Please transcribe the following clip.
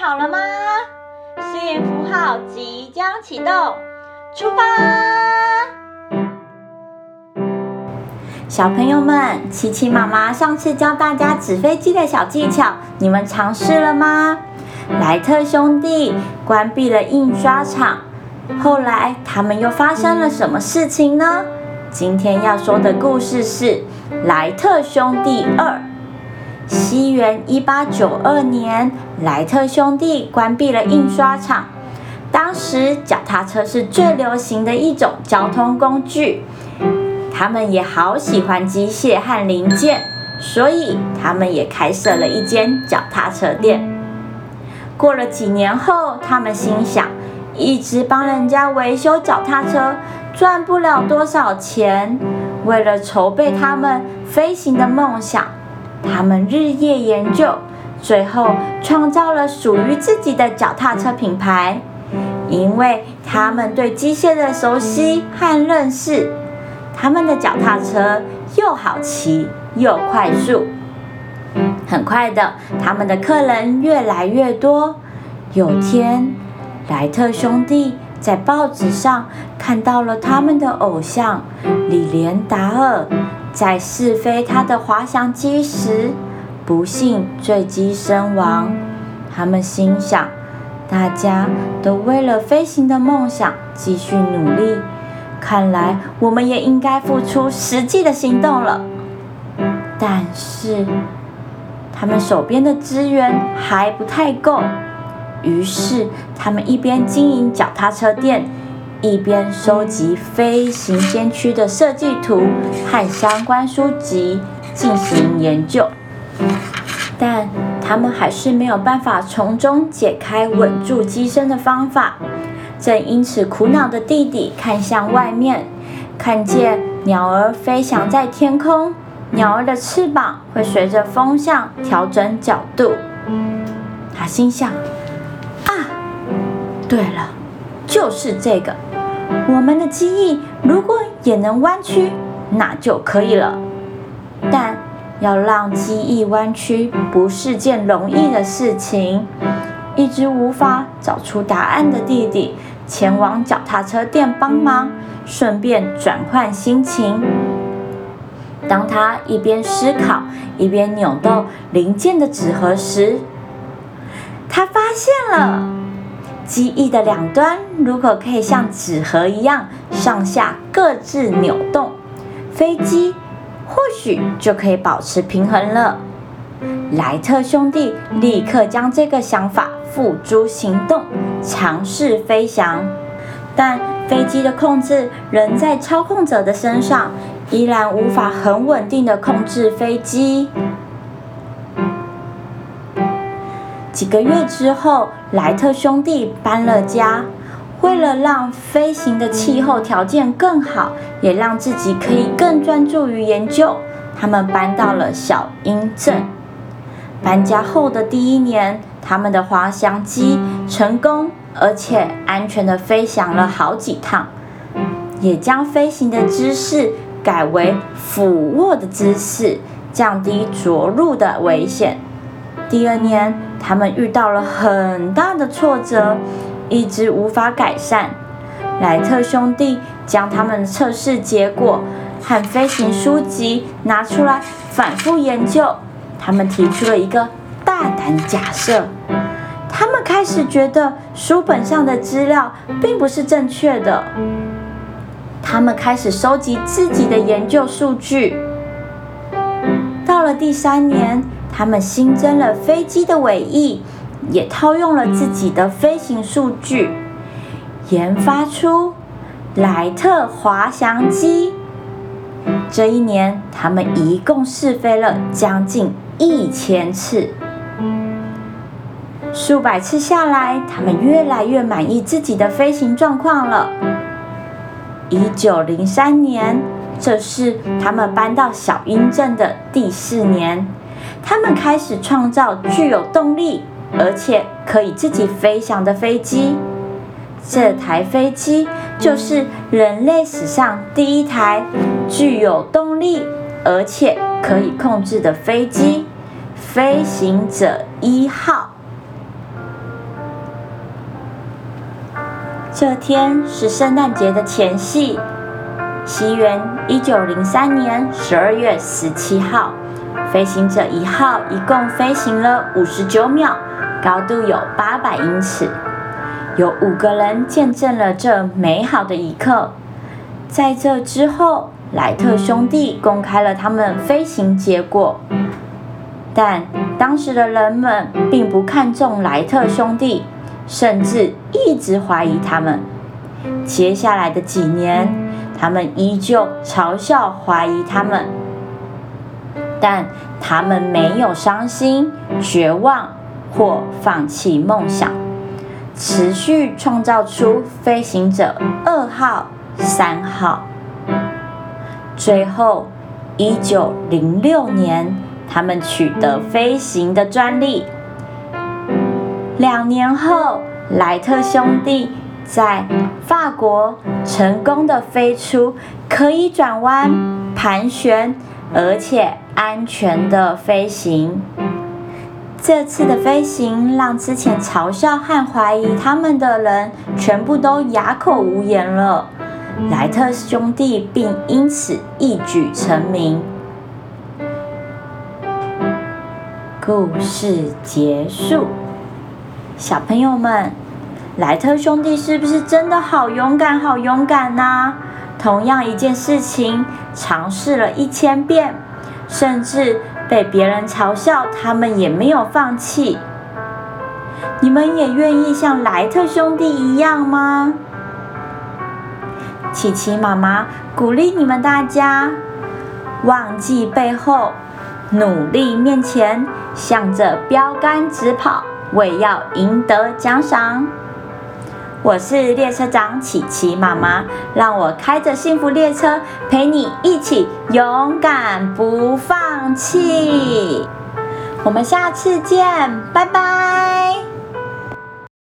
好了吗？幸运符号即将启动，出发！小朋友们，琪琪妈妈上次教大家纸飞机的小技巧，你们尝试了吗？莱特兄弟关闭了印刷厂，后来他们又发生了什么事情呢？今天要说的故事是《莱特兄弟二》。西元一八九二年，莱特兄弟关闭了印刷厂。当时，脚踏车是最流行的一种交通工具。他们也好喜欢机械和零件，所以他们也开设了一间脚踏车店。过了几年后，他们心想，一直帮人家维修脚踏车，赚不了多少钱。为了筹备他们飞行的梦想。他们日夜研究，最后创造了属于自己的脚踏车品牌。因为他们对机械的熟悉和认识，他们的脚踏车又好骑又快速。很快的，他们的客人越来越多。有天，莱特兄弟在报纸上看到了他们的偶像李连达尔。在试飞他的滑翔机时，不幸坠机身亡。他们心想，大家都为了飞行的梦想继续努力，看来我们也应该付出实际的行动了。但是，他们手边的资源还不太够，于是他们一边经营脚踏车店。一边收集飞行先驱的设计图和相关书籍进行研究，但他们还是没有办法从中解开稳住机身的方法。正因此苦恼的弟弟看向外面，看见鸟儿飞翔在天空，鸟儿的翅膀会随着风向调整角度。他心想：啊，对了，就是这个。我们的机翼如果也能弯曲，那就可以了。但要让机翼弯曲不是件容易的事情。一直无法找出答案的弟弟前往脚踏车店帮忙，顺便转换心情。当他一边思考一边扭动零件的纸盒时，他发现了。机翼的两端如果可以像纸盒一样上下各自扭动，飞机或许就可以保持平衡了。莱特兄弟立刻将这个想法付诸行动，尝试飞翔。但飞机的控制仍在操控者的身上，依然无法很稳定的控制飞机。几个月之后，莱特兄弟搬了家。为了让飞行的气候条件更好，也让自己可以更专注于研究，他们搬到了小鹰镇。搬家后的第一年，他们的滑翔机成功而且安全地飞翔了好几趟，也将飞行的姿势改为俯卧的姿势，降低着陆的危险。第二年，他们遇到了很大的挫折，一直无法改善。莱特兄弟将他们测试结果和飞行书籍拿出来反复研究。他们提出了一个大胆假设：他们开始觉得书本上的资料并不是正确的。他们开始收集自己的研究数据。到了第三年。他们新增了飞机的尾翼，也套用了自己的飞行数据，研发出莱特滑翔机。这一年，他们一共试飞了将近一千次，数百次下来，他们越来越满意自己的飞行状况了。一九零三年，这是他们搬到小鹰镇的第四年。他们开始创造具有动力，而且可以自己飞翔的飞机。这台飞机就是人类史上第一台具有动力而且可以控制的飞机——飞行者一号。这天是圣诞节的前夕，西元一九零三年十二月十七号，飞行者一号一共飞行了五十九秒，高度有八百英尺。有五个人见证了这美好的一刻。在这之后，莱特兄弟公开了他们飞行结果，但当时的人们并不看重莱特兄弟，甚至一直怀疑他们。接下来的几年，他们依旧嘲笑、怀疑他们，但他们没有伤心、绝望或放弃梦想。持续创造出飞行者二号、三号。最后，一九零六年，他们取得飞行的专利。两年后，莱特兄弟在法国成功的飞出可以转弯、盘旋，而且安全的飞行。这次的飞行让之前嘲笑和怀疑他们的人全部都哑口无言了，莱特兄弟并因此一举成名。故事结束，小朋友们，莱特兄弟是不是真的好勇敢、好勇敢呢？同样一件事情，尝试了一千遍，甚至。被别人嘲笑，他们也没有放弃。你们也愿意像莱特兄弟一样吗？琪琪妈妈鼓励你们大家，忘记背后，努力面前，向着标杆直跑，为要赢得奖赏。我是列车长琪琪妈妈，让我开着幸福列车陪你一起勇敢不放弃。我们下次见，拜拜。